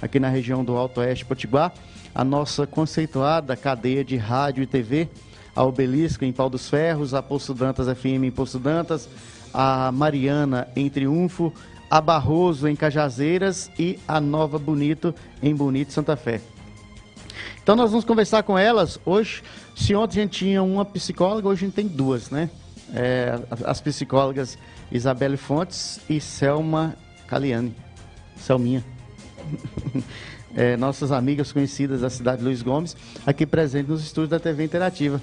aqui na região do Alto Oeste Potiguar, a nossa conceituada cadeia de rádio e TV, a Obelisco em Pau dos Ferros, a Poço Dantas FM em Poço Dantas, a Mariana em Triunfo, a Barroso em Cajazeiras e a Nova Bonito em Bonito Santa Fé. Então nós vamos conversar com elas hoje. Se ontem a gente tinha uma psicóloga, hoje a gente tem duas, né? É, as psicólogas Isabelle Fontes e Selma Caliani. Selminha. É, nossas amigas conhecidas da cidade de Luiz Gomes, aqui presente nos estúdios da TV Interativa.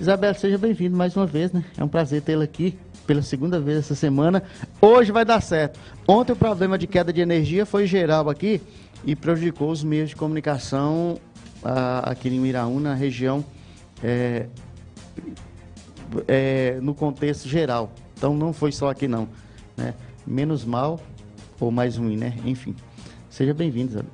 Isabel, seja bem-vindo mais uma vez, né? É um prazer tê-la aqui pela segunda vez essa semana. Hoje vai dar certo. Ontem o problema de queda de energia foi geral aqui e prejudicou os meios de comunicação aqui em Miraú, na região, é, é, no contexto geral. Então não foi só aqui não. Né? Menos mal ou mais ruim, né? Enfim. Seja bem-vindo, Isabel.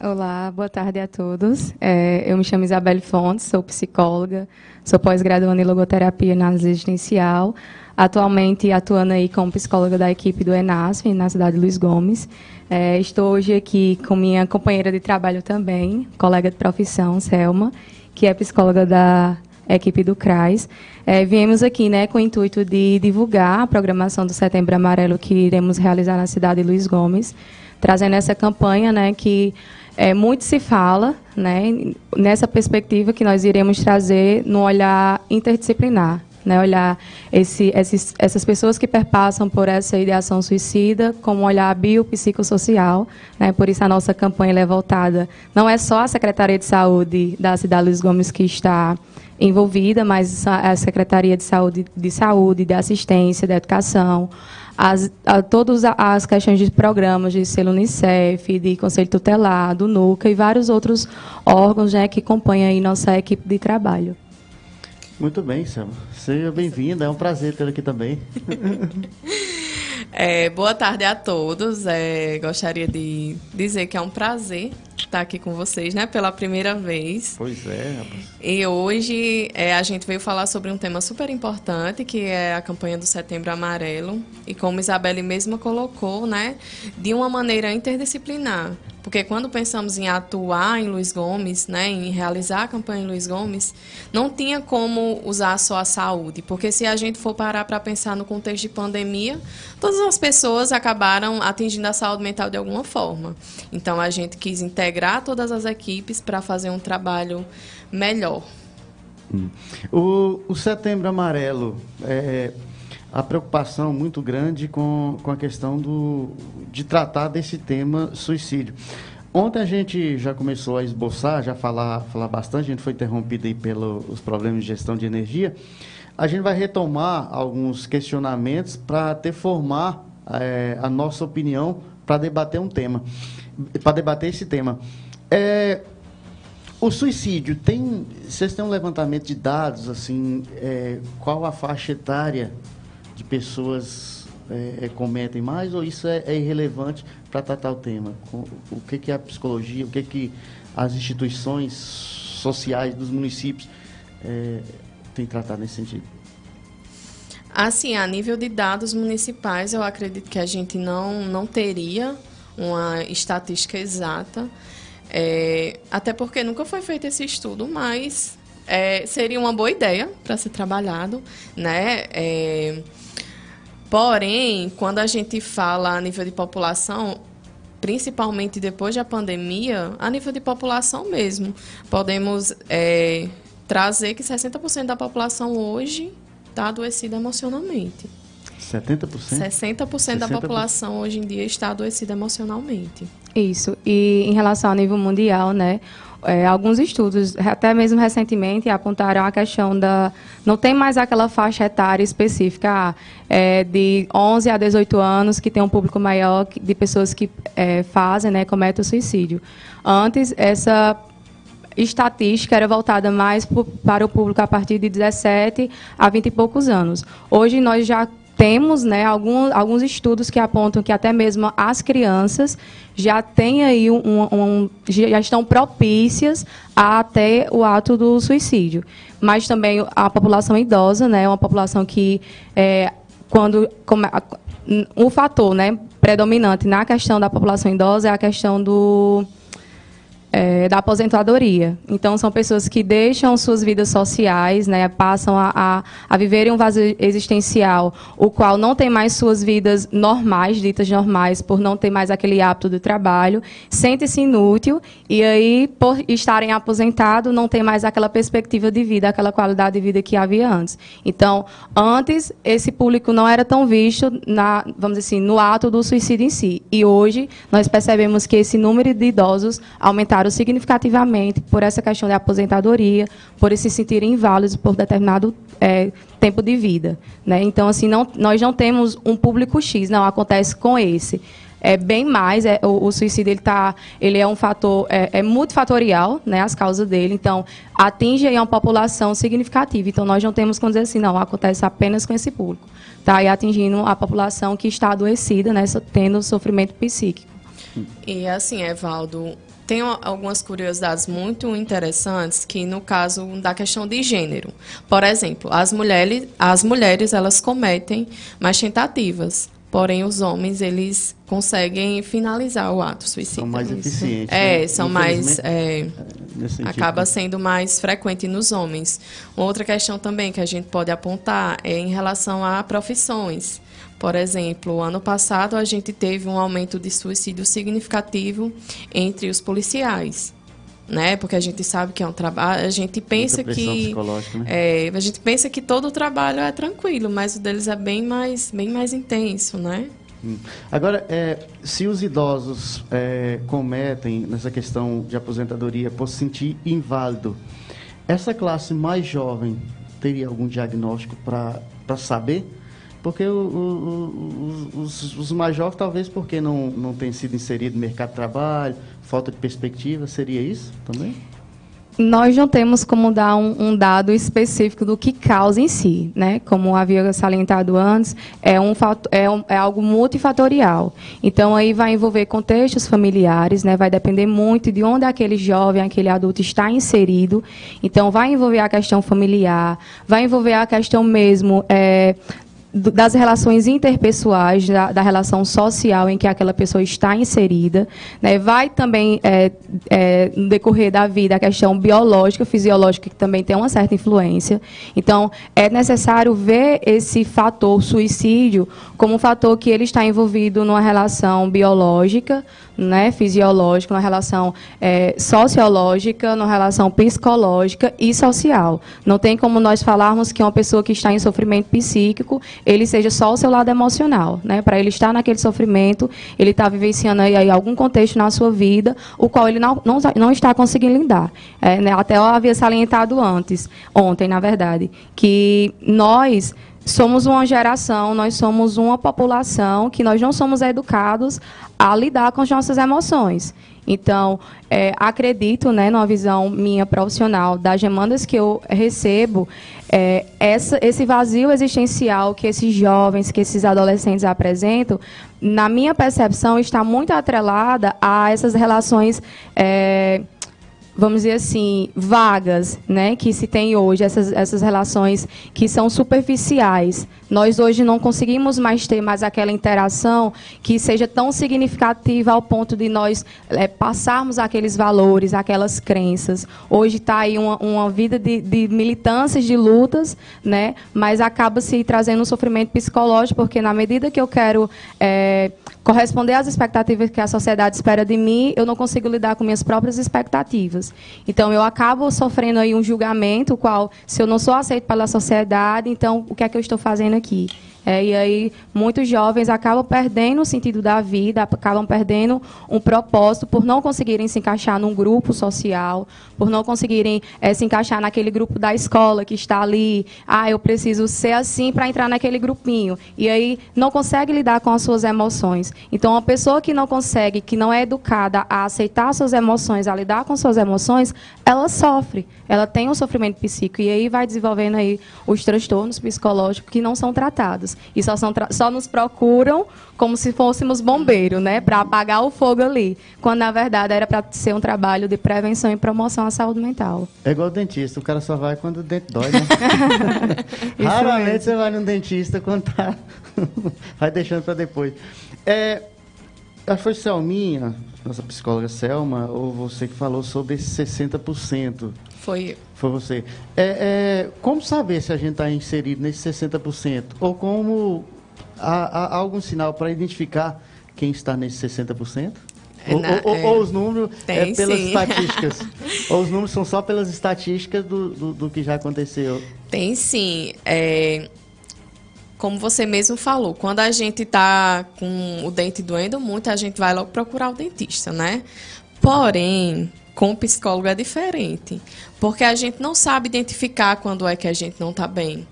Olá, boa tarde a todos. É, eu me chamo Isabelle Fontes, sou psicóloga, sou pós-graduanda em logoterapia na existencial, atualmente atuando aí como psicóloga da equipe do ENASF, na cidade de Luiz Gomes. É, estou hoje aqui com minha companheira de trabalho também, colega de profissão, Selma, que é psicóloga da equipe do CRAS. É, viemos aqui né, com o intuito de divulgar a programação do Setembro Amarelo que iremos realizar na cidade de Luiz Gomes, trazendo essa campanha né, que é, muito se fala né, nessa perspectiva que nós iremos trazer no olhar interdisciplinar né, olhar esse, esses, essas pessoas que perpassam por essa ideação suicida como um olhar biopsicossocial. Né, por isso a nossa campanha é voltada, não é só a Secretaria de Saúde da cidade Luiz Gomes que está envolvida, mas a Secretaria de Saúde, de Saúde, de Assistência, de Educação, as, a, todas as questões de programas de selo Unicef, de Conselho Tutelar, do NUCA e vários outros órgãos né, que compõem aí nossa equipe de trabalho. Muito bem, Selma. Seja bem-vinda, é um prazer tê-la aqui também. É, boa tarde a todos. É, gostaria de dizer que é um prazer estar aqui com vocês, né, pela primeira vez. Pois é, rapaz. E hoje é, a gente veio falar sobre um tema super importante, que é a campanha do Setembro Amarelo. E como Isabelle mesma colocou, né, de uma maneira interdisciplinar. Porque quando pensamos em atuar em Luiz Gomes, né, em realizar a campanha em Luiz Gomes, não tinha como usar só a saúde. Porque se a gente for parar para pensar no contexto de pandemia, todas as pessoas acabaram atingindo a saúde mental de alguma forma. Então a gente quis integrar todas as equipes para fazer um trabalho melhor. Hum. O, o Setembro Amarelo, é, a preocupação muito grande com, com a questão do, de tratar desse tema suicídio. Ontem a gente já começou a esboçar, já falar, falar bastante, a gente foi interrompido aí pelos problemas de gestão de energia. A gente vai retomar alguns questionamentos para ter formar é, a nossa opinião para debater um tema, para debater esse tema. É, o suicídio tem, vocês têm um levantamento de dados assim, é, qual a faixa etária de pessoas é, é, cometem mais ou isso é, é irrelevante para tratar o tema? O que, que a psicologia, o que, que as instituições sociais dos municípios é, têm tratado nesse sentido? Assim, a nível de dados municipais, eu acredito que a gente não, não teria uma estatística exata, é, até porque nunca foi feito esse estudo, mas é, seria uma boa ideia para ser trabalhado, né? É, Porém, quando a gente fala a nível de população, principalmente depois da pandemia, a nível de população mesmo, podemos é, trazer que 60% da população hoje está adoecida emocionalmente. 70%? 60%, 60% da população hoje em dia está adoecida emocionalmente. Isso. E em relação ao nível mundial, né? É, alguns estudos, até mesmo recentemente, apontaram a questão da. Não tem mais aquela faixa etária específica é, de 11 a 18 anos, que tem um público maior de pessoas que é, fazem, né, cometem o suicídio. Antes, essa estatística era voltada mais para o público a partir de 17 a 20 e poucos anos. Hoje, nós já temos né, algum, alguns estudos que apontam que até mesmo as crianças já têm aí um, um, já estão propícias a o ato do suicídio. Mas também a população idosa, né, é uma população que é, quando come, um fator, né, predominante na questão da população idosa é a questão do é, da aposentadoria. Então, são pessoas que deixam suas vidas sociais, né, passam a, a, a viverem um vazio existencial, o qual não tem mais suas vidas normais, ditas normais, por não ter mais aquele hábito do trabalho, sente-se inútil e aí, por estarem aposentados, não tem mais aquela perspectiva de vida, aquela qualidade de vida que havia antes. Então, antes, esse público não era tão visto, na, vamos dizer assim, no ato do suicídio em si. E hoje, nós percebemos que esse número de idosos aumentaram aumentaram significativamente por essa questão de aposentadoria, por se sentirem inválidos por determinado é, tempo de vida. Né? Então, assim, não, nós não temos um público X, não acontece com esse é bem mais é, o, o, suicídio ele tá ele é um fator é, é, multifatorial né as causas dele então atinge aí uma população significativa então nós não temos como dizer assim não acontece apenas com esse público tá e atingindo a população que está adoecida né tendo sofrimento psíquico e assim Evaldo tem algumas curiosidades muito interessantes que no caso da questão de gênero. Por exemplo, as mulheres, as mulheres elas cometem mais tentativas, porém os homens eles conseguem finalizar o ato suicida. São mais eficientes. É, né? são mais é, acaba sendo mais frequente nos homens. Outra questão também que a gente pode apontar é em relação a profissões. Por exemplo, ano passado a gente teve um aumento de suicídio significativo entre os policiais. Né? Porque a gente sabe que é um trabalho, a gente pensa que né? é, a gente pensa que todo o trabalho é tranquilo, mas o deles é bem mais bem mais intenso, né? Hum. Agora, é, se os idosos é, cometem nessa questão de aposentadoria por se sentir inválido, essa classe mais jovem teria algum diagnóstico para saber? Porque o, o, o, os, os mais jovens, talvez porque não, não tem sido inserido no mercado de trabalho, falta de perspectiva, seria isso também? Nós não temos como dar um, um, dado específico do que causa em si, né? Como havia salientado antes, é, um, é, um, é algo multifatorial. Então, aí vai envolver contextos familiares, né? Vai depender muito de onde aquele jovem, aquele adulto está inserido. Então, vai envolver a questão familiar, vai envolver a questão mesmo é, das relações interpessoais, da, da, relação social em que aquela pessoa está inserida. Né? Vai também, é, é, no decorrer da vida, a questão biológica, fisiológica, que também tem uma certa influência. Então, é necessário ver esse fator suicídio como um fator que ele está envolvido numa relação biológica, né, fisiológica, numa relação é, sociológica, numa relação psicológica e social. Não tem como nós falarmos que uma pessoa que está em sofrimento psíquico, ele seja só o seu lado emocional. Né? Para ele estar naquele sofrimento, ele está vivenciando aí, aí, algum contexto na sua vida, o qual ele não, não, não está conseguindo lidar. É, né? Até eu havia salientado antes, ontem, na verdade, que nós somos uma geração, nós somos uma população que nós não somos educados a lidar com as nossas emoções. Então, é, acredito, né, numa visão minha profissional, das demandas que eu recebo, é, essa, esse vazio existencial que esses jovens, que esses adolescentes apresentam, na minha percepção, está muito atrelada a essas relações. É, vamos dizer assim, vagas, né, que se tem hoje, essas, essas relações que são superficiais. Nós hoje não conseguimos mais ter mais aquela interação que seja tão significativa ao ponto de nós é, passarmos aqueles valores, aquelas crenças. Hoje está aí uma, uma vida de, de, militâncias, de lutas, né, mas acaba se trazendo um sofrimento psicológico, porque na medida que eu quero é, corresponder às expectativas que a sociedade espera de mim, eu não consigo lidar com minhas próprias expectativas. Então, eu acabo sofrendo aí um julgamento, qual, se eu não sou aceito pela sociedade, então, o que é que eu estou fazendo aqui? É, e aí, muitos jovens acabam perdendo o sentido da vida, acabam perdendo um propósito por não conseguirem se encaixar num grupo social, por não conseguirem é, se encaixar naquele grupo da escola que está ali. Ah, eu preciso ser assim para entrar naquele grupinho. E aí, não consegue lidar com as suas emoções. Então, uma pessoa que não consegue, que não é educada a aceitar suas emoções, a lidar com suas emoções, ela sofre. Ela tem um sofrimento psíquico. E aí vai desenvolvendo aí os transtornos psicológicos que não são tratados e só, são só nos procuram como se fôssemos bombeiros, né, para apagar o fogo ali, quando na verdade era para ser um trabalho de prevenção e promoção à saúde mental. É igual dentista, o cara só vai quando o dente dói, né? Raramente você vai no dentista quando tá vai deixando para depois. É, acho que foi Selminha, nossa psicóloga Selma, ou você que falou sobre esse 60%. Foi. Foi você. É, é, como saber se a gente está inserido nesse 60%? Ou como há, há algum sinal para identificar quem está nesse 60%? É ou, na- ou- é. ou os números é Tem, pelas sim. estatísticas? ou os números são só pelas estatísticas do, do, do que já aconteceu? Tem sim. É, como você mesmo falou, quando a gente está com o dente doendo muito, a gente vai logo procurar o dentista, né? Porém, com o psicólogo é diferente. Porque a gente não sabe identificar quando é que a gente não está bem.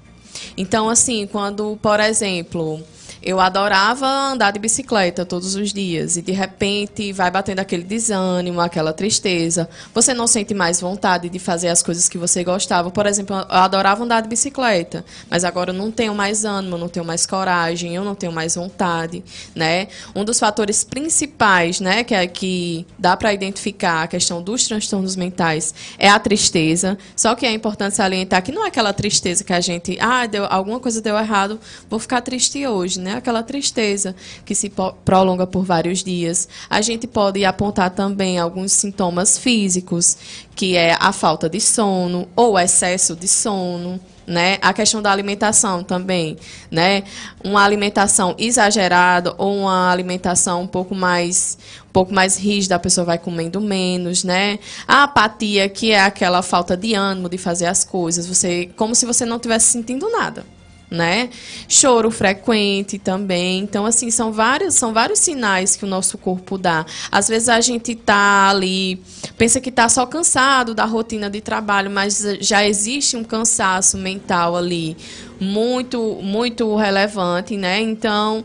Então, assim, quando, por exemplo, eu adorava andar de bicicleta todos os dias e de repente vai batendo aquele desânimo, aquela tristeza. Você não sente mais vontade de fazer as coisas que você gostava. Por exemplo, eu adorava andar de bicicleta, mas agora eu não tenho mais ânimo, não tenho mais coragem, eu não tenho mais vontade, né? Um dos fatores principais, né, que é que dá para identificar a questão dos transtornos mentais é a tristeza. Só que é importante salientar que não é aquela tristeza que a gente, ah, deu, alguma coisa deu errado, vou ficar triste hoje, né? Aquela tristeza que se prolonga por vários dias. A gente pode apontar também alguns sintomas físicos, que é a falta de sono ou excesso de sono né? A questão da alimentação também, né? Uma alimentação exagerada ou uma alimentação um pouco mais um pouco mais rígida, a pessoa vai comendo menos, né? A apatia, que é aquela falta de ânimo de fazer as coisas, você como se você não estivesse sentindo nada. Né? Choro frequente também. Então, assim, são vários, são vários sinais que o nosso corpo dá. Às vezes a gente tá ali, pensa que tá só cansado da rotina de trabalho, mas já existe um cansaço mental ali muito, muito relevante, né? Então,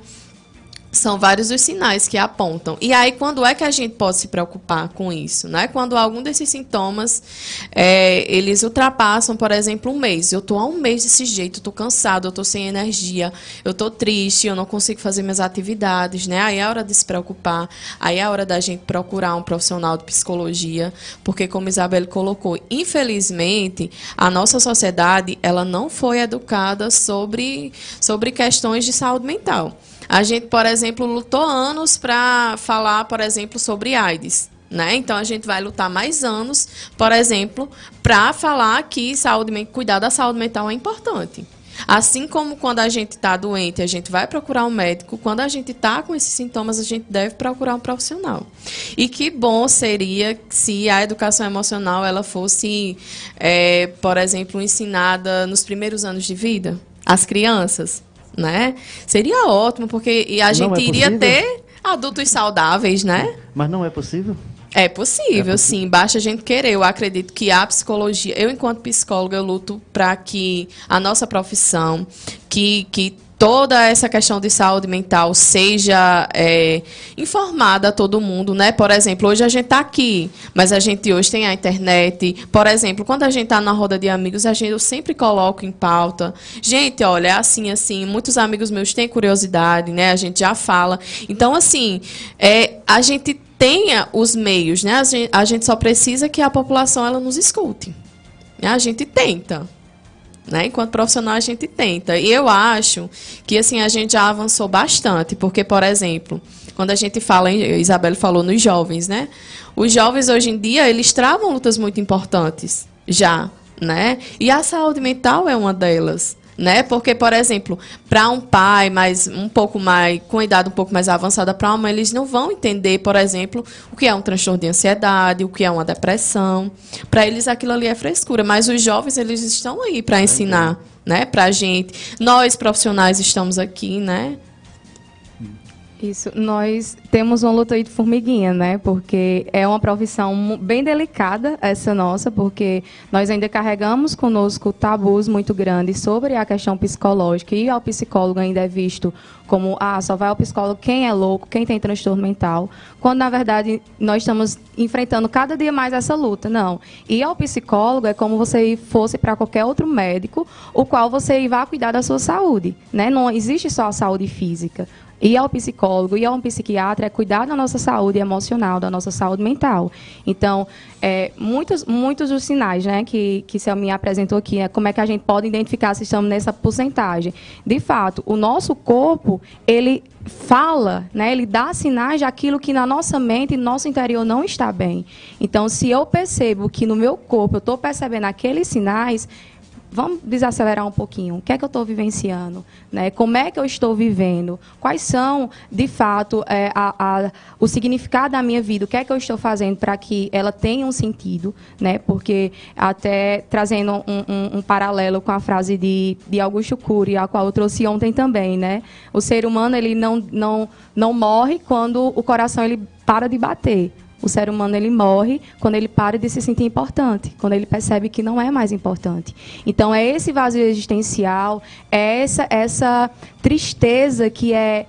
são vários os sinais que apontam. E aí, quando é que a gente pode se preocupar com isso? Né? Quando algum desses sintomas, é, eles ultrapassam, por exemplo, um mês. Eu estou há um mês desse jeito, estou cansado, estou sem energia, eu estou triste, eu não consigo fazer minhas atividades. Né? Aí é hora de se preocupar, aí é hora da gente procurar um profissional de psicologia, porque como Isabel colocou, infelizmente, a nossa sociedade ela não foi educada sobre, sobre questões de saúde mental. A gente, por exemplo, lutou anos para falar, por exemplo, sobre AIDS. Né? Então a gente vai lutar mais anos, por exemplo, para falar que saúde, cuidar da saúde mental é importante. Assim como quando a gente está doente, a gente vai procurar um médico, quando a gente está com esses sintomas, a gente deve procurar um profissional. E que bom seria se a educação emocional ela fosse, é, por exemplo, ensinada nos primeiros anos de vida, às crianças né? Seria ótimo, porque e a Não gente é iria possível? ter adultos saudáveis, né? Mas não é possível? É possível, sim, basta a gente querer. Eu acredito que a psicologia, eu enquanto psicóloga, eu luto para que a nossa profissão, que, que toda essa questão de saúde mental seja é, informada a todo mundo, né? Por exemplo, hoje a gente está aqui, mas a gente hoje tem a internet. Por exemplo, quando a gente está na roda de amigos, a gente eu sempre coloco em pauta. Gente, olha, é assim, assim. Muitos amigos meus têm curiosidade, né? A gente já fala. Então, assim, é, a gente tenha os meios, né? A gente, a gente só precisa que a população ela nos escute. né? A gente tenta. Né? Enquanto profissional, a gente tenta. E eu acho que assim a gente já avançou bastante, porque, por exemplo, quando a gente fala, a Isabel falou nos jovens, né? Os jovens hoje em dia, eles travam lutas muito importantes, já, né? E a saúde mental é uma delas. Né? Porque, por exemplo, para um pai mais um pouco mais com idade um pouco mais avançada para uma mãe, eles não vão entender, por exemplo, o que é um transtorno de ansiedade, o que é uma depressão. Para eles aquilo ali é frescura, mas os jovens eles estão aí para ensinar, né, pra gente. Nós profissionais estamos aqui, né? Isso, nós temos uma luta aí de formiguinha, né? Porque é uma profissão bem delicada essa nossa, porque nós ainda carregamos conosco tabus muito grandes sobre a questão psicológica e ao psicólogo ainda é visto como ah, só vai ao psicólogo quem é louco, quem tem transtorno mental, quando na verdade nós estamos enfrentando cada dia mais essa luta. Não. Ir ao psicólogo é como você fosse para qualquer outro médico, o qual você vai cuidar da sua saúde, né? Não existe só a saúde física ir ao psicólogo, ir a um psiquiatra é cuidar da nossa saúde emocional, da nossa saúde mental. Então, é, muitos, muitos dos sinais né, que, que Selminha apresentou aqui, é como é que a gente pode identificar se estamos nessa porcentagem. De fato, o nosso corpo, ele fala, né, ele dá sinais daquilo que na nossa mente no nosso interior não está bem. Então, se eu percebo que no meu corpo eu estou percebendo aqueles sinais, vamos desacelerar um pouquinho. O que é que eu estou vivenciando? Né? Como é que eu estou vivendo? Quais são, de fato, é, a, a, o significado da minha vida? O que é que eu estou fazendo para que ela tenha um sentido? Né? Porque, até trazendo um, um, um, paralelo com a frase de, de Augusto Cury, a qual eu trouxe ontem também, né? o ser humano ele não, não, não morre quando o coração ele para de bater. O ser humano ele morre quando ele para de se sentir importante, quando ele percebe que não é mais importante. Então é esse vazio existencial, é essa essa tristeza que é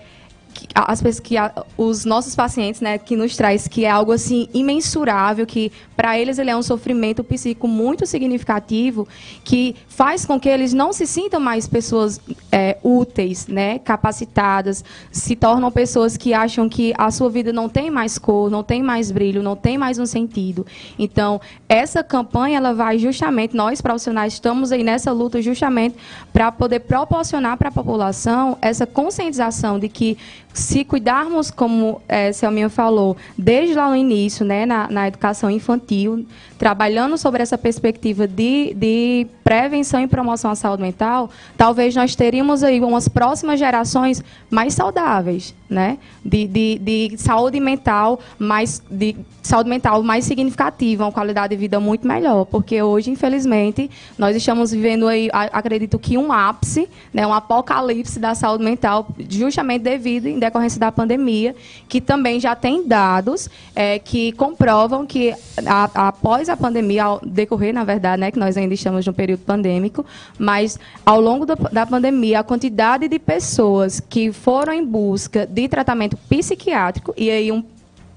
as que os nossos pacientes, né, que nos traz que é algo assim imensurável, que para eles ele é um sofrimento psíquico muito significativo, que faz com que eles não se sintam mais pessoas é, úteis, né, capacitadas, se tornam pessoas que acham que a sua vida não tem mais cor, não tem mais brilho, não tem mais um sentido. Então, essa campanha ela vai justamente nós profissionais estamos aí nessa luta justamente para poder proporcionar para a população essa conscientização de que se cuidarmos, como é, Selminha falou, desde lá no início, né, na, na educação infantil, trabalhando sobre essa perspectiva de, de prevenção e promoção à saúde mental, talvez nós teríamos aí umas próximas gerações mais saudáveis, né? De, de, de saúde mental mais de saúde mental mais significativa, uma qualidade de vida muito melhor, porque hoje, infelizmente, nós estamos vivendo aí, acredito que um ápice, né, um apocalipse da saúde mental, justamente devido em decorrência da pandemia, que também já tem dados é, que comprovam que a, após a pandemia, ao decorrer, na verdade, né, que nós ainda estamos no período pandêmico, mas ao longo do, da pandemia, a quantidade de pessoas que foram em busca de tratamento psiquiátrico, e aí um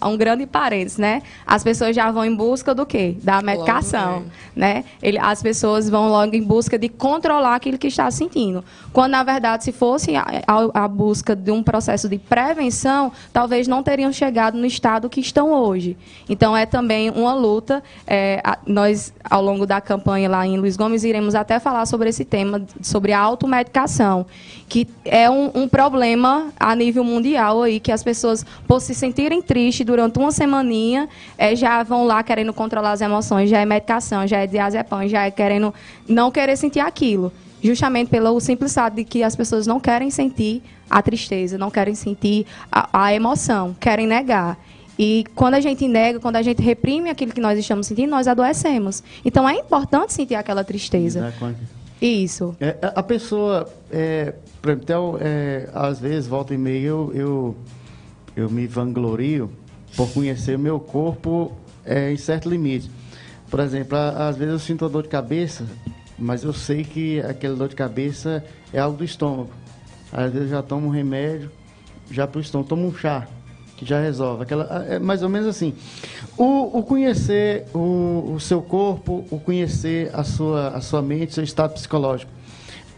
um grande parênteses, né? As pessoas já vão em busca do quê? Da medicação, né? Ele, as pessoas vão logo em busca de controlar aquilo que está sentindo. Quando, na verdade, se fosse a, a, a busca de um processo de prevenção, talvez não teriam chegado no estado que estão hoje. Então, é também uma luta. É, a, nós, ao longo da campanha lá em Luiz Gomes, iremos até falar sobre esse tema, sobre a automedicação, que é um, um problema a nível mundial aí, que as pessoas, por se sentirem tristes durante uma semaninha é, já vão lá querendo controlar as emoções, já é medicação, já é diazepam, já é querendo não querer sentir aquilo. Justamente pelo simples fato de que as pessoas não querem sentir a tristeza, não querem sentir a, a emoção, querem negar. E quando a gente nega, quando a gente reprime aquilo que nós estamos sentindo, nós adoecemos. Então é importante sentir aquela tristeza. Isso. É, a pessoa, é, então, é, às vezes, volta e meia, eu, eu, eu me vanglorio por conhecer o meu corpo é, em certo limite. Por exemplo, às vezes eu sinto dor de cabeça, mas eu sei que aquela dor de cabeça é algo do estômago. Às vezes eu já tomo um remédio, já para o estômago, tomo um chá, que já resolve. Aquela, é mais ou menos assim. O, o conhecer o, o, seu corpo, o conhecer a sua, a sua mente, seu estado psicológico.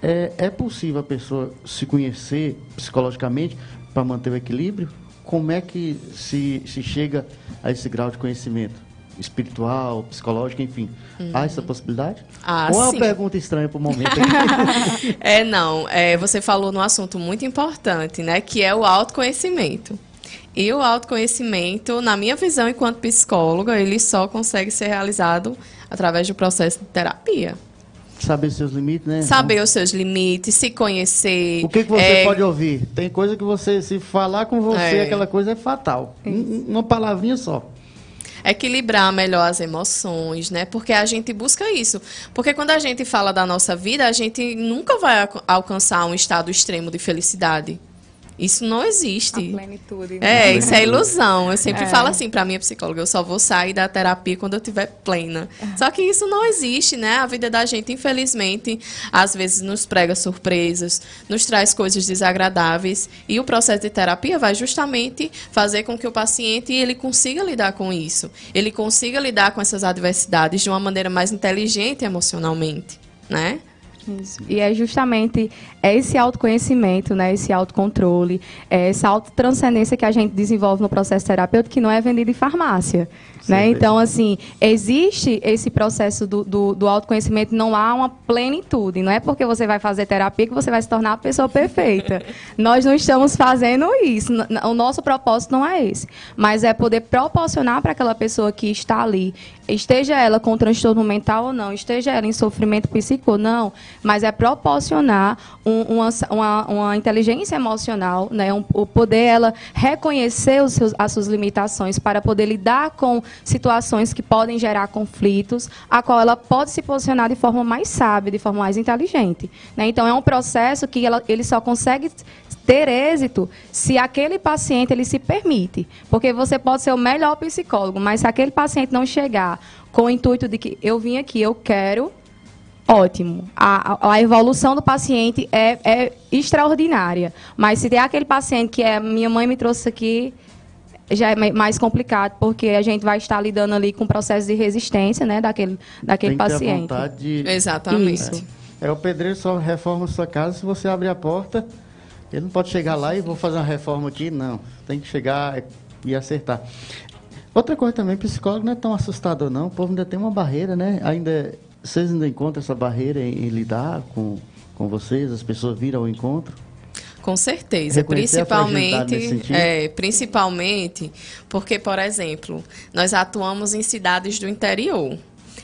É, é possível a pessoa se conhecer psicologicamente para manter o equilíbrio? Como é que se, se chega a esse grau de conhecimento? espiritual, psicológico, enfim. Uhum. Há essa possibilidade? Ah, Ou é uma pergunta estranha para o momento? é, não. É, você falou num assunto muito importante, né? Que é o autoconhecimento. E o autoconhecimento, na minha visão enquanto psicóloga, ele só consegue ser realizado através do processo de terapia. Saber seus limites, né? Saber os seus limites, se conhecer. O que, que você é... pode ouvir? Tem coisa que você, se falar com você, é. aquela coisa é fatal. Uma palavrinha só equilibrar melhor as emoções, né? Porque a gente busca isso. Porque quando a gente fala da nossa vida, a gente nunca vai alcançar um estado extremo de felicidade. Isso não existe. A plenitude. Né? É, isso é ilusão. Eu sempre é. falo assim para minha psicóloga, eu só vou sair da terapia quando eu estiver plena. Só que isso não existe, né? A vida da gente, infelizmente, às vezes nos prega surpresas, nos traz coisas desagradáveis, e o processo de terapia vai justamente fazer com que o paciente ele consiga lidar com isso. Ele consiga lidar com essas adversidades de uma maneira mais inteligente emocionalmente, né? Isso. E é justamente esse autoconhecimento, né, esse autocontrole, é essa autotranscendência que a gente desenvolve no processo terapêutico que não é vendido em farmácia. Né? Então, assim, existe esse processo do, do, do, autoconhecimento, não há uma plenitude. Não é porque você vai fazer terapia que você vai se tornar a pessoa perfeita. Nós não estamos fazendo isso. O nosso propósito não é esse. Mas é poder proporcionar para aquela pessoa que está ali, esteja ela com transtorno mental ou não, esteja ela em sofrimento psíquico ou não, mas é proporcionar um, uma, uma, uma, inteligência emocional, né? Um, o poder ela reconhecer os seus, as suas limitações para poder lidar com situações que podem gerar conflitos, a qual ela pode se posicionar de forma mais sábia, de forma mais inteligente. Né? Então, é um processo que ela, ele só consegue ter êxito se aquele paciente ele se permite. Porque você pode ser o melhor psicólogo, mas se aquele paciente não chegar com o intuito de que eu vim aqui, eu quero, ótimo. A, a evolução do paciente é, é extraordinária. Mas se tem aquele paciente que é minha mãe me trouxe aqui, já é mais complicado, porque a gente vai estar lidando ali com o processo de resistência né, daquele, daquele Tem paciente. De... Exatamente. Isso. É, o pedreiro só reforma a sua casa se você abrir a porta. Ele não pode chegar lá e vou fazer uma reforma aqui, não. Tem que chegar e acertar. Outra coisa também, psicólogo não é tão assustador não. O povo ainda tem uma barreira, né? Ainda vocês ainda encontram essa barreira em, em lidar com, com vocês? As pessoas viram ao encontro? Com certeza, principalmente, é, principalmente porque, por exemplo, nós atuamos em cidades do interior.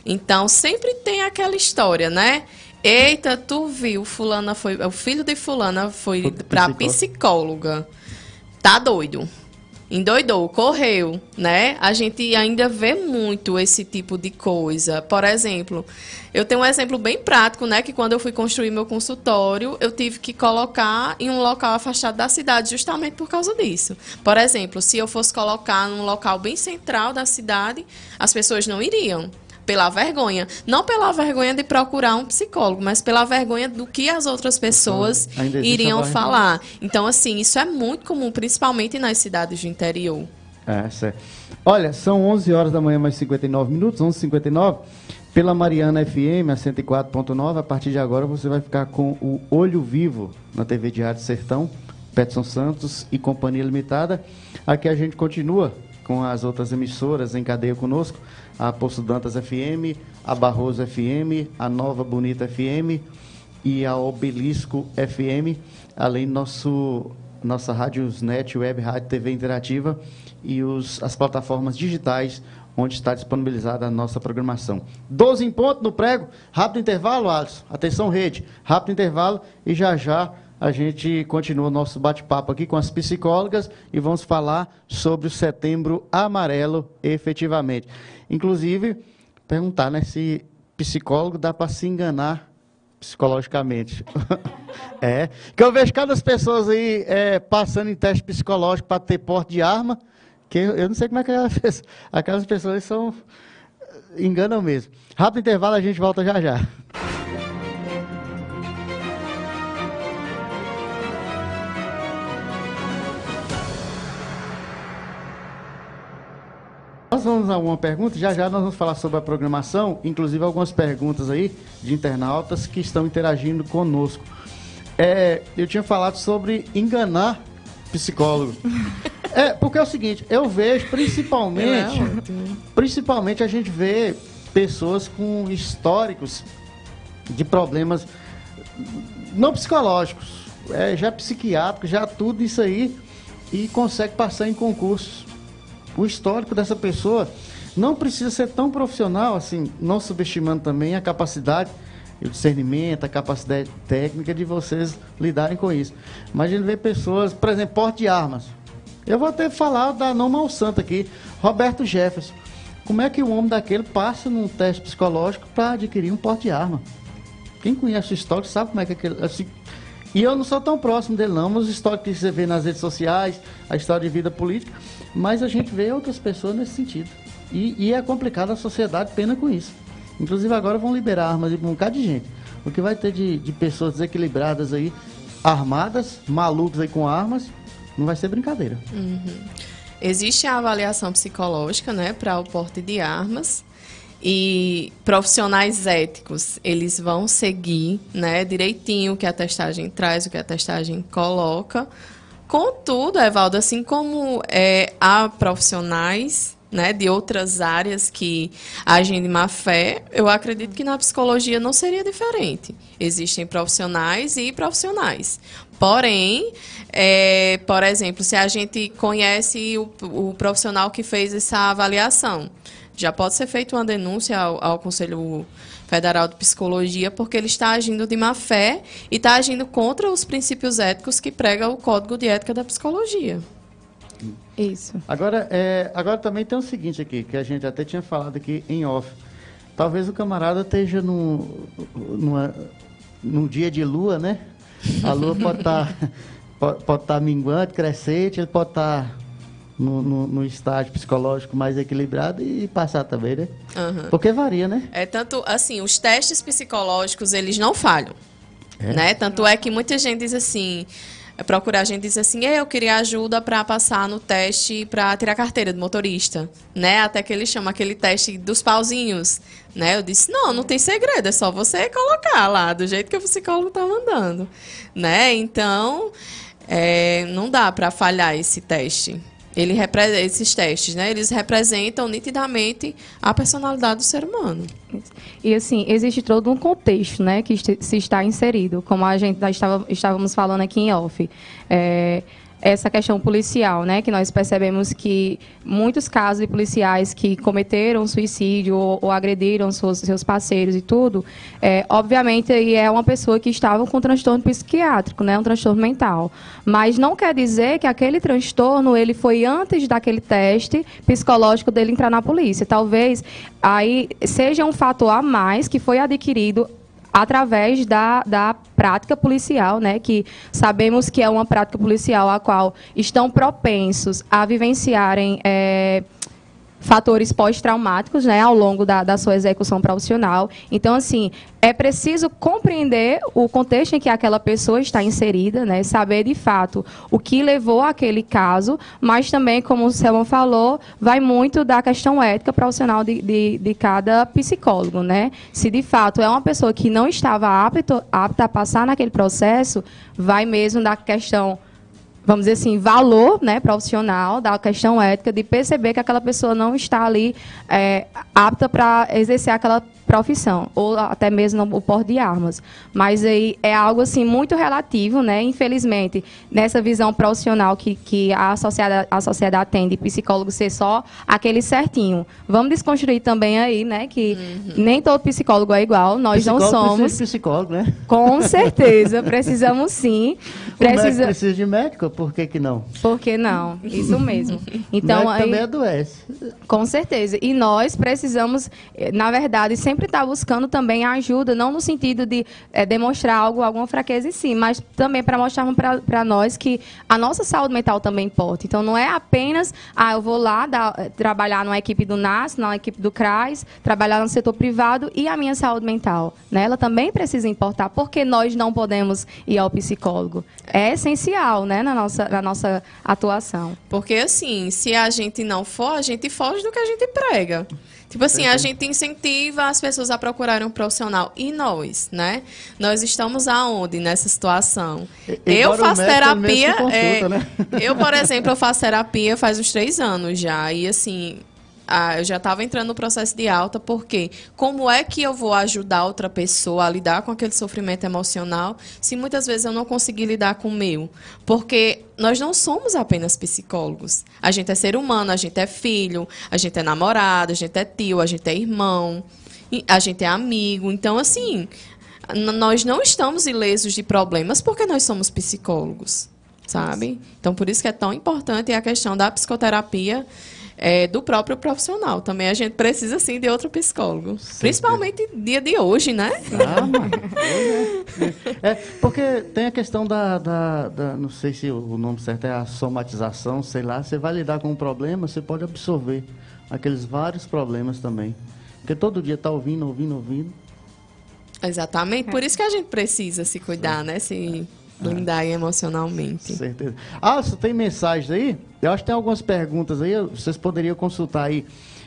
Então sempre tem aquela história, né? Eita, tu viu, fulana foi, o filho de fulana foi para psicóloga. Tá doido endoidou, correu, né? A gente ainda vê muito esse tipo de coisa. Por exemplo, eu tenho um exemplo bem prático, né? Que quando eu fui construir meu consultório, eu tive que colocar em um local afastado da cidade justamente por causa disso. Por exemplo, se eu fosse colocar num local bem central da cidade, as pessoas não iriam pela vergonha. Não pela vergonha de procurar um psicólogo, mas pela vergonha do que as outras pessoas iriam falar. Então, assim, isso é muito comum, principalmente nas cidades do interior. É, certo. Olha, são 11 horas da manhã, mais 59 minutos, 11h59. Pela Mariana FM, a 104.9, a partir de agora você vai ficar com o Olho Vivo na TV Diário Sertão, Petson Santos e Companhia Limitada. Aqui a gente continua com as outras emissoras em cadeia conosco a Poço Dantas FM, a Barroso FM, a Nova Bonita FM e a Obelisco FM, além nosso nossa Rádiosnet, Web Rádio TV Interativa e os, as plataformas digitais onde está disponibilizada a nossa programação. 12 em ponto no prego, rápido intervalo, Alisson. Atenção, rede, rápido intervalo e já já a gente continua o nosso bate-papo aqui com as psicólogas e vamos falar sobre o setembro amarelo efetivamente. Inclusive, perguntar né, se psicólogo dá para se enganar psicologicamente. é. Que eu vejo cada pessoas aí é, passando em teste psicológico para ter porte de arma, que eu, eu não sei como é que aquelas, aquelas pessoas são. enganam mesmo. Rápido intervalo, a gente volta já já. Nós vamos a alguma pergunta, já já nós vamos falar sobre a programação, inclusive algumas perguntas aí de internautas que estão interagindo conosco. É, eu tinha falado sobre enganar psicólogo. é, porque é o seguinte, eu vejo principalmente, é principalmente a gente vê pessoas com históricos de problemas não psicológicos, é, já psiquiátricos, já tudo isso aí e consegue passar em concursos o histórico dessa pessoa não precisa ser tão profissional, assim, não subestimando também a capacidade o discernimento, a capacidade técnica de vocês lidarem com isso. Imagina ver pessoas, por exemplo, porte de armas. Eu vou até falar da não mal santa aqui, Roberto Jefferson. Como é que um homem daquele passa num teste psicológico para adquirir um porte de arma? Quem conhece o histórico sabe como é que aquele. Assim, e eu não sou tão próximo dele, não, mas os históricos que você vê nas redes sociais, a história de vida política, mas a gente vê outras pessoas nesse sentido. E, e é complicado a sociedade pena com isso. Inclusive agora vão liberar armas de um bocado de gente. O que vai ter de, de pessoas desequilibradas aí, armadas, malucos aí com armas, não vai ser brincadeira. Uhum. Existe a avaliação psicológica, né, para o porte de armas. e profissionais éticos, eles vão seguir né, direitinho o que a testagem traz, o que a testagem coloca. Contudo, Evaldo, assim como é, há profissionais né, de outras áreas que agem de má fé, eu acredito que na psicologia não seria diferente. Existem profissionais e profissionais. Porém, é, por exemplo, se a gente conhece o, o profissional que fez essa avaliação, já pode ser feita uma denúncia ao, ao Conselho Federal de Psicologia, porque ele está agindo de má fé e está agindo contra os princípios éticos que prega o Código de Ética da Psicologia. Isso. Agora, é, agora também tem o seguinte aqui, que a gente até tinha falado aqui em off. Talvez o camarada esteja num, numa, num dia de lua, né? A lua pode estar tá, pode, pode tá minguante, crescente, ele pode estar tá no, no, no, estágio psicológico mais equilibrado e passar também, né? Uhum. Porque varia, né? É tanto assim, os testes psicológicos eles não falham, é. né? Tanto é que muita gente diz assim, é procurar a gente diz assim, eu queria ajuda para passar no teste para tirar carteira de motorista, né? Até que ele chama aquele teste dos pauzinhos, né? Eu disse, não, não tem segredo, é só você colocar lá do jeito que o psicólogo tá mandando, né? Então, é, não dá para falhar esse teste. Ele esses testes, né? Eles representam nitidamente a personalidade do ser humano. E assim, existe todo um contexto, né, que se está inserido, como a gente estava, estávamos falando aqui em off. É, essa questão policial, né, que nós percebemos que muitos casos de policiais que cometeram suicídio ou, ou agrediram seus, seus, parceiros e tudo, é, obviamente é uma pessoa que estava com transtorno psiquiátrico, né, um transtorno mental. Mas não quer dizer que aquele transtorno ele foi antes daquele teste psicológico dele entrar na polícia. Talvez aí seja um fator a mais que foi adquirido através da, da prática policial, né, que sabemos que é uma prática policial a qual estão propensos a vivenciarem é, fatores pós-traumáticos né, ao longo da, da sua execução profissional. Então, assim, é preciso compreender o contexto em que aquela pessoa está inserida, né, saber de fato o que levou àquele caso, mas também, como o Selma falou, vai muito da questão ética profissional de, de, de cada psicólogo. Né? Se de fato é uma pessoa que não estava apta, apta a passar naquele processo, vai mesmo da questão vamos dizer assim, valor né, profissional, da questão ética, de perceber que aquela pessoa não está ali é, apta para exercer aquela profissão, ou até mesmo o porte de armas. Mas aí é algo assim muito relativo, né? Infelizmente, nessa visão profissional que, que a, sociedade, a sociedade tem de psicólogo ser só aquele certinho. Vamos desconstruir também aí, né? Que uhum. nem todo psicólogo é igual, nós psicólogo não somos. Precisa de psicólogo, né? Com certeza, precisamos sim. Precisa... precisa de médico, por que, que não? Por que não? Isso mesmo. Então, aí... também adoece. Com certeza. E nós precisamos, eh, na verdade, sempre sempre está buscando também ajuda, não no sentido de é, demonstrar algo, alguma fraqueza em si, mas também para mostrar para nós que a nossa saúde mental também importa. Então, não é apenas, ah, eu vou lá dar, eh, trabalhar numa equipe do NAS, na equipe do CRAS, trabalhar no setor privado e a minha saúde mental. Né? Ela também precisa importar, porque nós não podemos ir ao psicólogo. É essencial né, na, nossa, na nossa atuação. Porque, assim, se a gente não for, a gente foge do que a gente prega. Tipo assim, a gente incentiva as pessoas a procurarem um profissional. E nós, né? Nós estamos aonde nessa situação? E, eu faço terapia. Consulta, é, né? Eu, por exemplo, eu faço terapia faz uns três anos já. E assim, ah, eu já estava entrando no processo de alta, porque como é que eu vou ajudar outra pessoa a lidar com aquele sofrimento emocional se muitas vezes eu não conseguir lidar com o meu? Porque nós não somos apenas psicólogos. A gente é ser humano, a gente é filho, a gente é namorado, a gente é tio, a gente é irmão, a gente é amigo. Então, assim, nós não estamos ilesos de problemas porque nós somos psicólogos, sabe? Então, por isso que é tão importante a questão da psicoterapia é, do próprio profissional. Também a gente precisa, sim, de outro psicólogo. Sim, Principalmente dia de hoje, né? Ah, é. é, porque tem a questão da, da, da, Não sei se o nome certo é a somatização, sei lá. Você vai lidar com um problema, você pode absorver aqueles vários problemas também. Porque todo dia está ouvindo, ouvindo, ouvindo. Exatamente. Por isso que a gente precisa se cuidar, né? Se blindar emocionalmente. Certeza. Ah, você tem mensagens aí? Eu acho que tem algumas perguntas aí, vocês poderiam consultar aí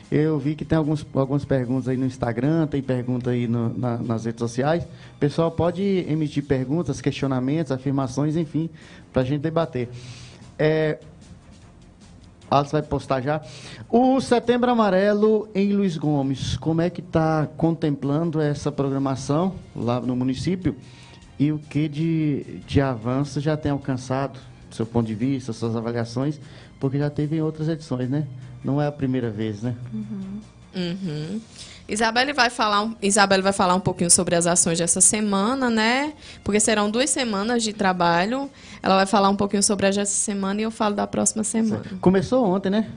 Eu vi que tem alguns, algumas perguntas aí no Instagram, tem pergunta aí no, na, nas redes sociais. O pessoal pode emitir perguntas, questionamentos, afirmações, enfim, para a gente debater. É, Alex vai postar já. O Setembro Amarelo em Luiz Gomes, como é que está contemplando essa programação lá no município? E o que de, de avanço já tem alcançado, do seu ponto de vista, suas avaliações? Porque já teve em outras edições, né? Não é a primeira vez, né? Uhum. Uhum. Isabelle vai falar, Isabelle vai falar um pouquinho sobre as ações dessa semana, né? Porque serão duas semanas de trabalho. Ela vai falar um pouquinho sobre essa semana e eu falo da próxima semana. Começou ontem, né?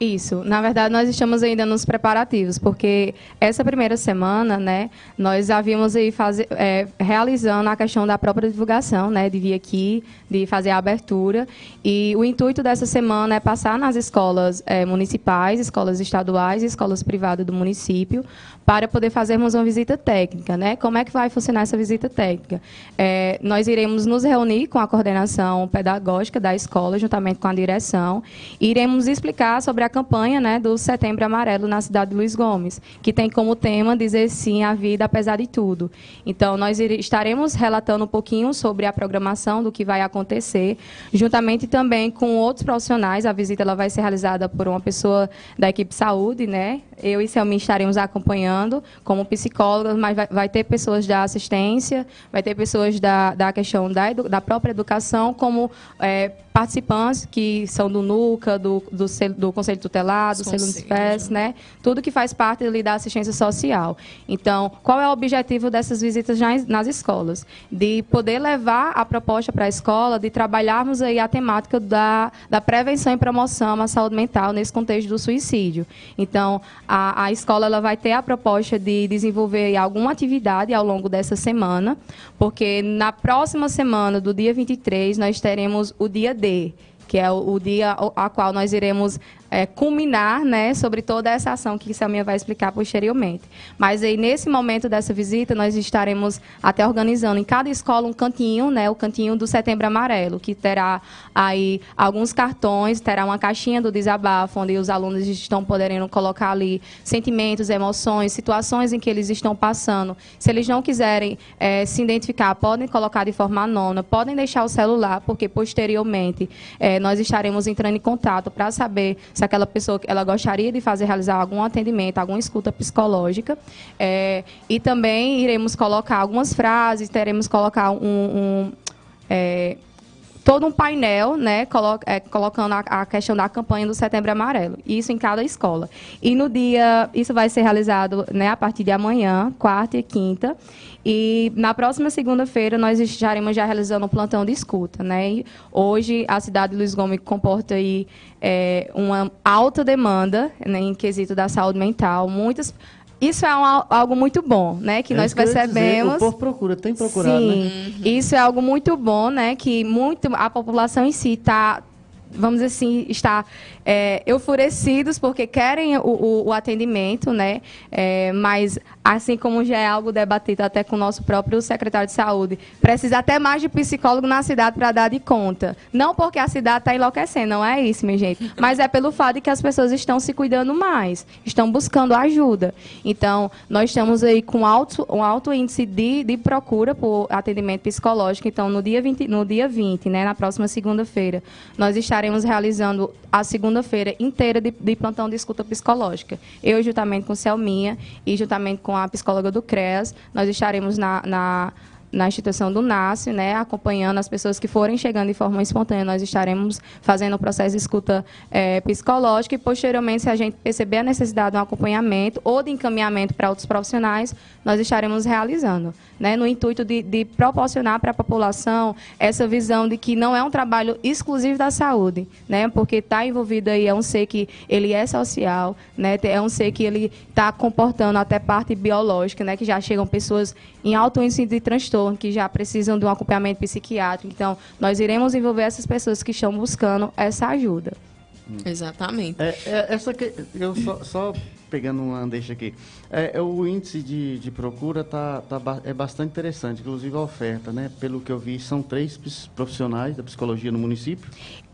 Isso. Na verdade, nós estamos ainda nos preparativos, porque essa primeira semana, né, nós havíamos aí fazer, é, realizando a questão da própria divulgação, né, de vir aqui, de fazer a abertura. E o intuito dessa semana é passar nas escolas é, municipais, escolas estaduais e escolas privadas do município, para poder fazermos uma visita técnica, né? Como é que vai funcionar essa visita técnica? É, nós iremos nos reunir com a coordenação pedagógica da escola, juntamente com a direção, e iremos explicar sobre a campanha né, do Setembro Amarelo na cidade de Luiz Gomes, que tem como tema dizer sim à vida apesar de tudo. Então, nós estaremos relatando um pouquinho sobre a programação do que vai acontecer, juntamente também com outros profissionais. A visita ela vai ser realizada por uma pessoa da equipe saúde, né? Eu e Selmi estaremos acompanhando como psicólogas, mas vai, vai, ter pessoas da assistência, vai ter pessoas da, da questão da, da própria educação, como é, participantes que são do NUCA, do, do, do Conselho Tutelar, do Spes, né? Tudo que faz parte ali da assistência social. Então, qual é o objetivo dessas visitas nas escolas? De poder levar a proposta para a escola, de trabalharmos aí a temática da, da prevenção e promoção à saúde mental nesse contexto do suicídio. Então, a, a escola ela vai ter a proposta de desenvolver alguma atividade ao longo dessa semana, porque na próxima semana, do dia 23, nós teremos o dia Que é o, o dia a qual nós iremos é, culminar né, sobre toda essa ação que Selminha vai explicar posteriormente. Mas aí, nesse momento dessa visita, nós estaremos até organizando em cada escola um cantinho, né, o cantinho do Setembro Amarelo, que terá aí alguns cartões, terá uma caixinha do desabafo, onde os alunos estão podendo colocar ali sentimentos, emoções, situações em que eles estão passando. Se eles não quiserem é, se identificar, podem colocar de forma anônima, podem deixar o celular, porque posteriormente é, nós estaremos entrando em contato para saber se aquela pessoa ela gostaria de fazer realizar algum atendimento, alguma escuta psicológica. É, e também iremos colocar algumas frases, teremos colocar um, um é, todo um painel, né, colo é, colocando a, a, questão da campanha do Setembro Amarelo. Isso em cada escola. E no dia, isso vai ser realizado, né, a partir de amanhã, quarta e quinta. E na próxima segunda-feira nós estaremos já realizando um plantão de escuta, né? E hoje a cidade de Luiz Gomes comporta aí é, uma alta demanda né, em quesito da saúde mental. Muitas isso é um, algo muito bom, né? Que é nós percebemos. Dizer, o povo procura, tem procurado, Sim, né? isso é algo muito bom, né? Que muito a população em si está vamos assim, está é, enfurecidos porque querem o, o, o atendimento, né? É, mas, assim como já é algo debatido até com o nosso próprio secretário de saúde, precisa até mais de psicólogo na cidade para dar de conta. Não porque a cidade está enlouquecendo, não é isso, minha gente. Mas é pelo fato de que as pessoas estão se cuidando mais, estão buscando ajuda. Então, nós estamos aí com alto, um alto índice de, de procura por atendimento psicológico. Então, no dia 20, no dia 20 né, na próxima segunda-feira, nós estaremos realizando a segunda segunda-feira inteira de, de, plantão de escuta psicológica. Eu, juntamente com Selminha e juntamente com a psicóloga do CREAS, nós estaremos na, na na instituição do NASCE, né, acompanhando as pessoas que forem chegando de forma espontânea. Nós estaremos fazendo o processo de escuta é, psicológica e, posteriormente, se a gente perceber a necessidade de um acompanhamento ou de encaminhamento para outros profissionais, nós estaremos realizando né, no intuito de, de proporcionar para a população essa visão de que não é um trabalho exclusivo da saúde, né, porque está envolvido aí, é um ser que ele é social, né, é um ser que ele está comportando até parte biológica, né, que já chegam pessoas em alto índice de transtorno, que já precisam de um acompanhamento psiquiátrico. Então, nós iremos envolver essas pessoas que estão buscando essa ajuda. Exatamente. É, é, essa que, eu só, só pegando uma deixa aqui. É, é, o índice de, de procura tá, tá, é bastante interessante, inclusive a oferta, né? Pelo que eu vi, são três profissionais da psicologia no município.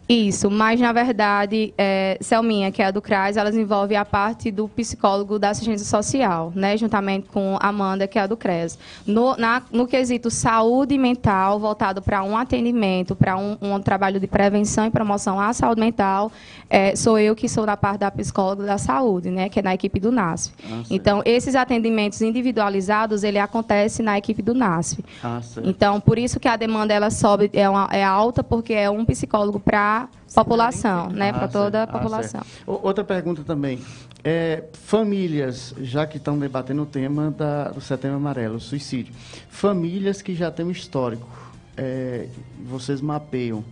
Isso, mas na verdade, é, Selminha, que é a do CRAS, elas envolvem a parte do psicólogo da assistência social, né, juntamente com Amanda, que é a do CRES. No, na, no quesito saúde mental, voltado para um atendimento, para um, um, trabalho de prevenção e promoção à saúde mental, é, sou eu que sou da parte da psicóloga da saúde, né, que é na equipe do NASF. Ah, então, esses atendimentos individualizados, ele acontece na equipe do NASF. Ah, então, por isso que a demanda ela sobe, é, uma, é alta, porque é um psicólogo para população, né? Ah, para toda a ah, população. Outra pergunta também. É, famílias, já que estão debatendo o tema da, do Setembro Amarelo, suicídio. Famílias que já têm um histórico, é, vocês mapeiam.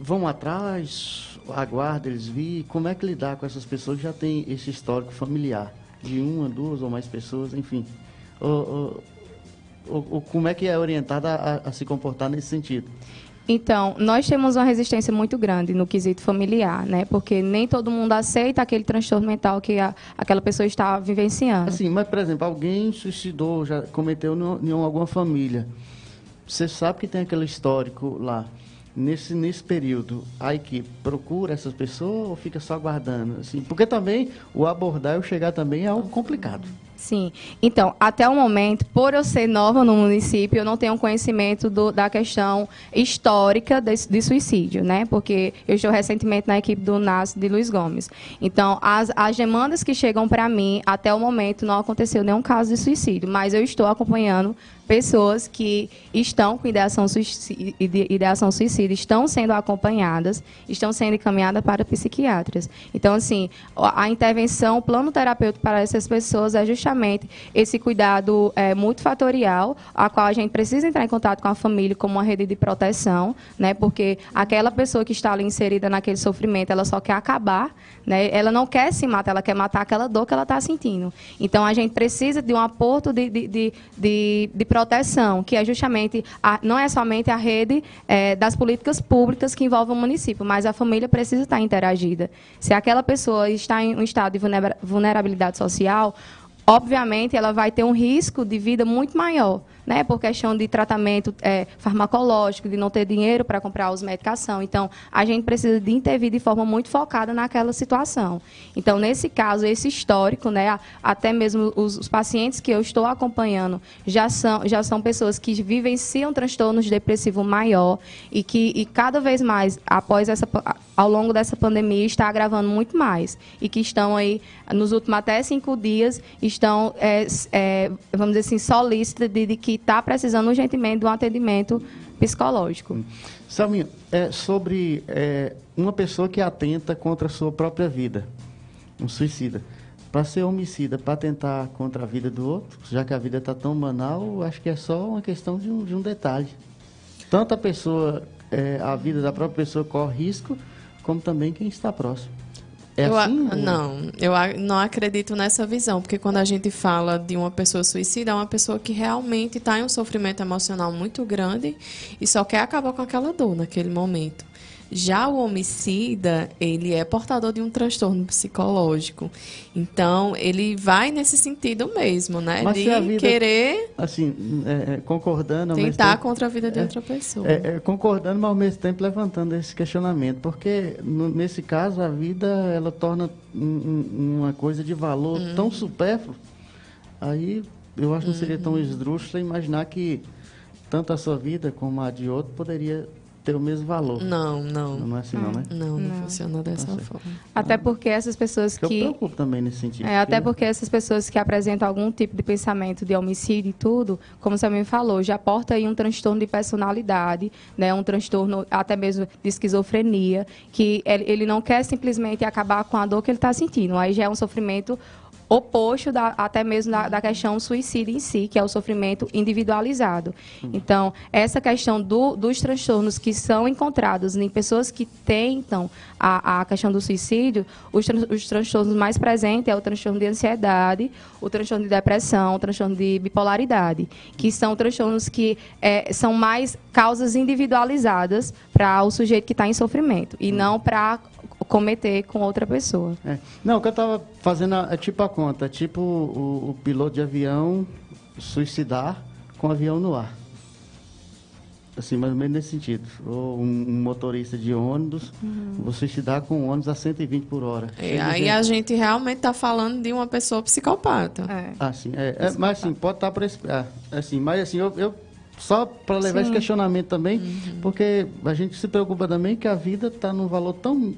Vão atrás, aguardam eles vir. Como é que lidar com essas pessoas que já têm esse histórico familiar? De uma, duas ou mais pessoas, enfim. Ou, ou, ou como é que é orientada a, a se comportar nesse sentido? Então, nós temos uma resistência muito grande no quesito familiar, né? Porque nem todo mundo aceita aquele transtorno mental que a, aquela pessoa está vivenciando. Assim, mas, por exemplo, alguém suicidou, já cometeu em alguma família. Você sabe que tem aquele histórico lá. Nesse, nesse período, a equipe procura essas pessoas ou fica só aguardando? Assim, porque também o abordar e o chegar também é algo complicado. Sim. Então, até o momento, por eu ser nova no município, eu não tenho conhecimento do, da questão histórica de, de, suicídio, né? Porque eu estou recentemente na equipe do NAS de Luiz Gomes. Então, as, as demandas que chegam para mim, até o momento, não aconteceu nenhum caso de suicídio, mas eu estou acompanhando pessoas que estão com ideação suicida, ideação suicida estão sendo acompanhadas, estão sendo encaminhadas para psiquiatras. Então, assim, a intervenção, o plano terapêutico para essas pessoas é justamente esse cuidado é, multifatorial, a qual a gente precisa entrar em contato com a família como uma rede de proteção, né? Porque aquela pessoa que está ali inserida naquele sofrimento, ela só quer acabar, né? Ela não quer se matar, ela quer matar aquela dor que ela está sentindo. Então, a gente precisa de um aporto de, de, de, de, de proteção, que é justamente, a, não é somente a rede é, das políticas públicas que envolvem o município, mas a família precisa estar interagida. Se aquela pessoa está em um estado de vulnerabilidade social, obviamente ela vai ter um risco de vida muito maior né, por questão de tratamento é, farmacológico, de não ter dinheiro para comprar os medicação. Então, a gente precisa de intervir de forma muito focada naquela situação. Então, nesse caso, esse histórico, né, até mesmo os, os pacientes que eu estou acompanhando já são, já são pessoas que vivenciam transtornos depressivos maior e que e cada vez mais, após essa, ao longo dessa pandemia, está agravando muito mais. E que estão aí, nos últimos até cinco dias, estão, é, é, vamos dizer assim, solícitas de, de que está precisando urgentemente de um atendimento psicológico. Salminha, é sobre é, uma pessoa que atenta contra a sua própria vida, um suicida. Para ser homicida, para tentar contra a vida do outro, já que a vida está tão banal, acho que é só uma questão de um, de um detalhe. Tanto a pessoa, é, a vida da própria pessoa corre risco, como também quem está próximo. É eu assim? Não, eu não acredito nessa visão, porque quando a gente fala de uma pessoa suicida, é uma pessoa que realmente está em um sofrimento emocional muito grande e só quer acabar com aquela dor naquele momento. Já o homicida, ele é portador de um transtorno psicológico. Então, ele vai nesse sentido mesmo, né? Mas de vida, querer. Assim, é, é concordando. Tentar tempo, contra a vida de é, outra pessoa. É, é, concordando, mas ao mesmo tempo levantando esse questionamento. Porque, no, nesse caso, a vida ela torna um, uma coisa de valor hum. tão supérfluo. Aí, eu acho que não seria tão uhum. esdrúxulo imaginar que tanto a sua vida como a de outro poderia ter o mesmo valor. Não, não. Não é assim, não, né? Não, não, não. funciona dessa tá forma. Até porque essas pessoas que. Eu preocupo também nesse sentido. É, até porque essas pessoas que apresentam algum tipo de pensamento de homicídio e tudo, como você me falou, já porta aí um transtorno de personalidade, né? Um transtorno até mesmo de esquizofrenia, que ele não quer simplesmente acabar com a dor que ele está sentindo. Aí já é um sofrimento oposto da, até mesmo da, da, questão suicídio em si, que é o sofrimento individualizado. Então, essa questão do, dos transtornos que são encontrados em pessoas que tentam a, a questão do suicídio, os, os transtornos mais presentes é o transtorno de ansiedade, o transtorno de depressão, o transtorno de bipolaridade, que são transtornos que é, são mais causas individualizadas para o sujeito que está em sofrimento, e não para cometer com outra pessoa. É. Não, o que eu estava fazendo é tipo a conta, tipo o, o, piloto de avião suicidar com o avião no ar. assim, mais ou menos nesse sentido. Ou um, um motorista de ônibus, uhum. você se dá com um ônibus a 120 por hora. É, aí a gente realmente está falando de uma pessoa psicopata. É. Assim, é, é, mas assim, pode estar tá para esse. É, assim, mas assim, eu, eu só para levar Sim. esse questionamento também, uhum. porque a gente se preocupa também que a vida está num valor tão,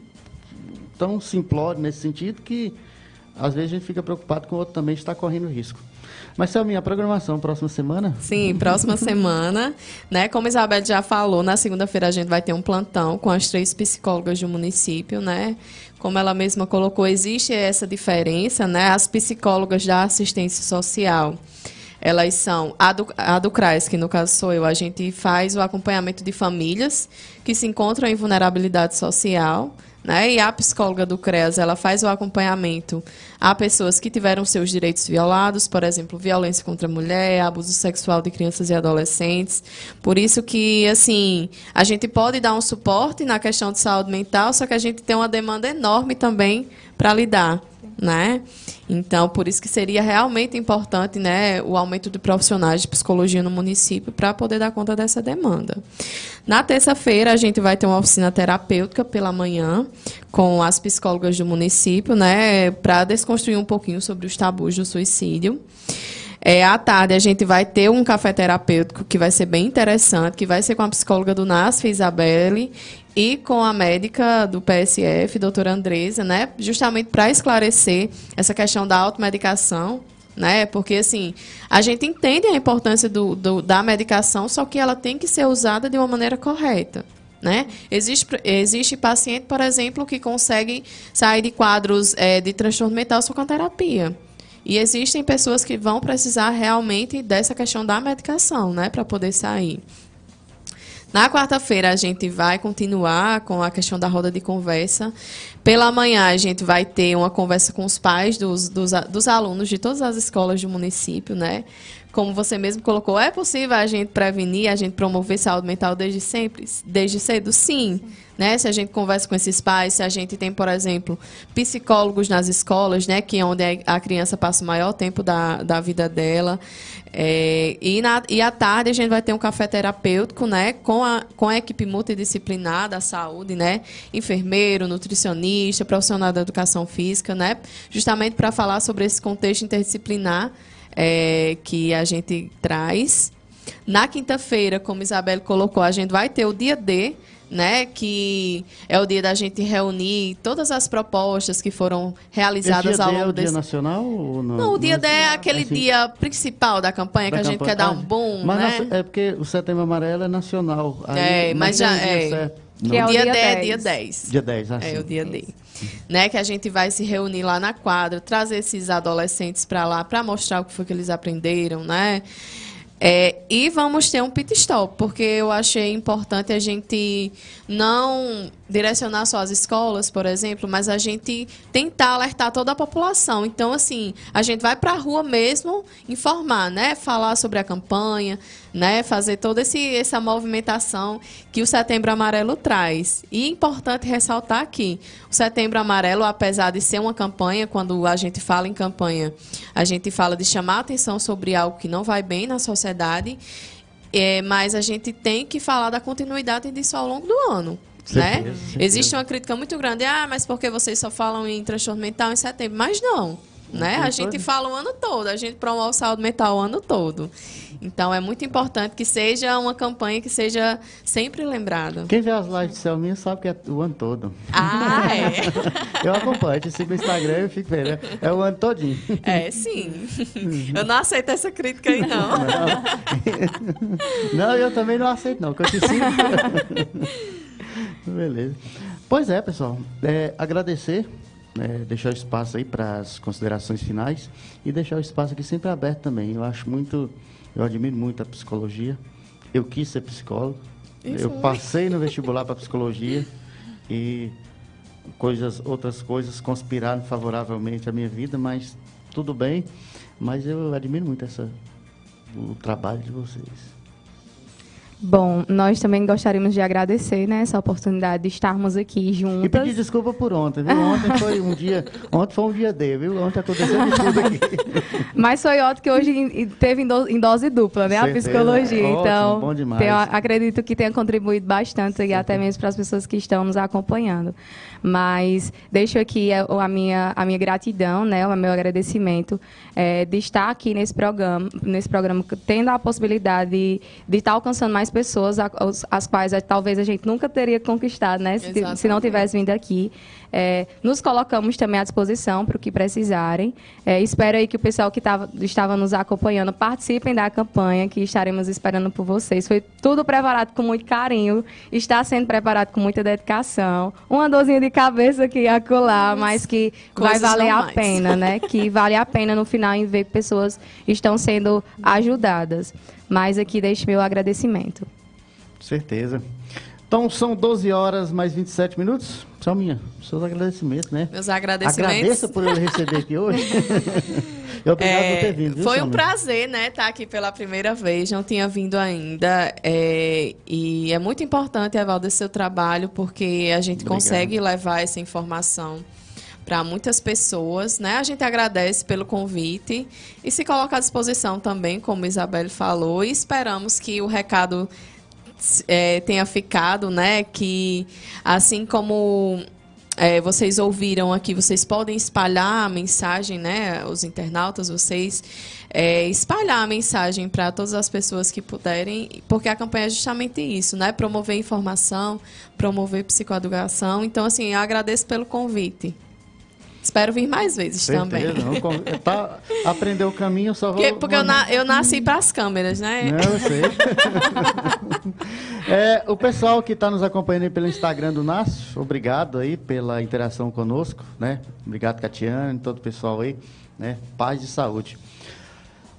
tão simplório nesse sentido que às vezes a gente fica preocupado com o outro também está correndo risco. Mas, Selminha, a programação próxima semana? Sim, próxima semana. Né? Como a Isabel já falou, na segunda-feira a gente vai ter um plantão com as três psicólogas do município, né? Como ela mesma colocou, existe essa diferença, né? As psicólogas da assistência social elas são a do, a do CRAS, que no caso sou eu, a gente faz o acompanhamento de famílias que se encontram em vulnerabilidade social, né? E a psicóloga do CREAS, ela faz o acompanhamento a pessoas que tiveram seus direitos violados, por exemplo, violência contra a mulher, abuso sexual de crianças e adolescentes. Por isso que, assim, a gente pode dar um suporte na questão de saúde mental, só que a gente tem uma demanda enorme também para lidar né? Então, por isso que seria realmente importante, né, o aumento de profissionais de psicologia no município para poder dar conta dessa demanda. Na terça-feira, a gente vai ter uma oficina terapêutica pela manhã com as psicólogas do município, né, para desconstruir um pouquinho sobre os tabus do suicídio. É, à tarde a gente vai ter um café terapêutico que vai ser bem interessante, que vai ser com a psicóloga do NASF, Isabelle, e com a médica do PSF, doutora Andresa, né? Justamente para esclarecer essa questão da automedicação, né? Porque, assim, a gente entende a importância do, do, da medicação, só que ela tem que ser usada de uma maneira correta. Né? Existe, existe paciente, por exemplo, que consegue sair de quadros é, de transtorno mental só com a terapia. E existem pessoas que vão precisar realmente dessa questão da medicação, né, para poder sair. Na quarta-feira a gente vai continuar com a questão da roda de conversa. Pela manhã a gente vai ter uma conversa com os pais dos, dos, dos alunos de todas as escolas do município, né? Como você mesmo colocou, é possível a gente prevenir, a gente promover saúde mental desde sempre, desde cedo? Sim. Né? Se a gente conversa com esses pais, se a gente tem, por exemplo, psicólogos nas escolas, né? Que é onde a criança passa o maior tempo da, da vida dela. É, e, na, e à tarde a gente vai ter um café terapêutico, né? Com a, com a equipe multidisciplinar da saúde, né? Enfermeiro, nutricionista, profissional da educação física, né? Justamente para falar sobre esse contexto interdisciplinar é, que a gente traz. Na quinta-feira, como Isabel colocou, a gente vai ter o dia D, né, que é o dia da gente reunir todas as propostas que foram realizadas ao longo é o desse... dia nacional ou não? Não, o dia D é aquele assim... dia principal da campanha da que a campanha. gente quer dar um boom, mas né? É porque o Setembro Amarelo é nacional. Aí, é, mas já é. Que é o dia, dia 10, é dia 10. Dia 10, assim. É o dia D. Né, que a gente vai se reunir lá na quadra, trazer esses adolescentes para lá para mostrar o que foi que eles aprenderam, né? É, e vamos ter um pit stop, porque eu achei importante a gente não direcionar só as escolas, por exemplo, mas a gente tentar alertar toda a população. Então, assim, a gente vai para a rua mesmo informar, né? Falar sobre a campanha, né? Fazer toda esse, essa movimentação que o Setembro Amarelo traz. E é importante ressaltar aqui, o Setembro Amarelo, apesar de ser uma campanha, quando a gente fala em campanha, a gente fala de chamar a atenção sobre algo que não vai bem na sociedade, é, mas a gente tem que falar da continuidade disso ao longo do ano né? Existe uma crítica muito grande, ah, mas porque vocês só falam em transtorno mental em setembro? Mas não, né? A gente fala o ano todo, a gente promove saúde mental o ano todo. Então é muito importante que seja uma campanha que seja sempre lembrada. Quem vê as lives de Selminha sabe que é o ano todo. Ah, é? eu acompanho, eu sigo no Instagram e fico vendo. É o ano todinho. É, sim. Eu não aceito essa crítica aí, não. Não, não eu também não aceito, não, que eu te sigo. Beleza. Pois é, pessoal. É, agradecer, é, deixar o espaço aí para as considerações finais e deixar o espaço aqui sempre aberto também. Eu acho muito, eu admiro muito a psicologia. Eu quis ser psicólogo. Isso. Eu passei no vestibular para psicologia e coisas, outras coisas conspiraram favoravelmente à minha vida, mas tudo bem. Mas eu admiro muito essa, o trabalho de vocês. Bom, nós também gostaríamos de agradecer né, essa oportunidade de estarmos aqui juntas. E pedir desculpa por ontem, viu? Ontem foi um dia, ontem foi um dia D, viu? Ontem aconteceu tudo aqui. Mas foi ótimo que hoje teve em dose dupla, né? Certeza. A psicologia. Ótimo, então, bom demais. Tenho, acredito que tenha contribuído bastante e até mesmo para as pessoas que estão nos acompanhando. Mas deixo aqui a, a minha, a minha gratidão, né? O meu agradecimento é, de estar aqui nesse programa, nesse programa, tendo a possibilidade de, de estar alcançando mais pessoas, as, quais talvez a gente nunca teria conquistado, né? Se, se não tivesse vindo aqui. É, nos colocamos também à disposição para o que precisarem. É, espero aí que o pessoal que tava, estava nos acompanhando participem da campanha, que estaremos esperando por vocês. Foi tudo preparado com muito carinho, está sendo preparado com muita dedicação. Uma dorzinha de cabeça que ia colar, mas que Coisas vai valer a pena, né? Que vale a pena no final em ver que pessoas estão sendo ajudadas. Mas aqui deixo meu agradecimento. Certeza. Então são 12 horas mais 27 minutos. Só minha, seus agradecimentos, né? Meus agradecimentos. Agradeça por eu receber aqui hoje. Obrigado é, por ter vindo. Viu, foi um prazer, né, estar tá aqui pela primeira vez. Não tinha vindo ainda. É, e é muito importante, Evaldo, esse seu trabalho, porque a gente Obrigado. consegue levar essa informação para muitas pessoas, né? A gente agradece pelo convite e se coloca à disposição também, como Isabel falou, e esperamos que o recado é, tenha ficado, né? Que assim como é, vocês ouviram aqui, vocês podem espalhar a mensagem, né? Os internautas, vocês é, espalhar a mensagem para todas as pessoas que puderem, porque a campanha é justamente isso, né? Promover informação, promover psicoeducação. Então, assim, eu agradeço pelo convite. Espero vir mais vezes Certeza, também. Não, tá, aprender o caminho, só vou... Porque, porque eu, na, eu, nasci para as câmeras, né? Não, eu sei. é, o pessoal que está nos acompanhando pelo Instagram do Nácio, obrigado aí pela interação conosco, né? Obrigado, Catiane, todo o pessoal aí, né? Paz e saúde.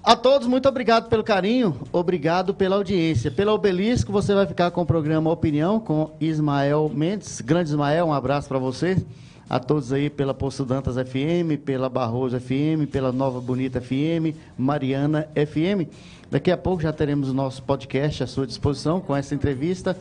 A todos, muito obrigado pelo carinho, obrigado pela audiência. Pela Obelisco, você vai ficar com o programa Opinião com Ismael Mendes. Grande Ismael, um abraço para você a todos aí pela Poço Dantas FM, pela Barroso FM, pela Nova Bonita FM, Mariana FM. Daqui a pouco já teremos o nosso podcast à sua disposição com essa entrevista.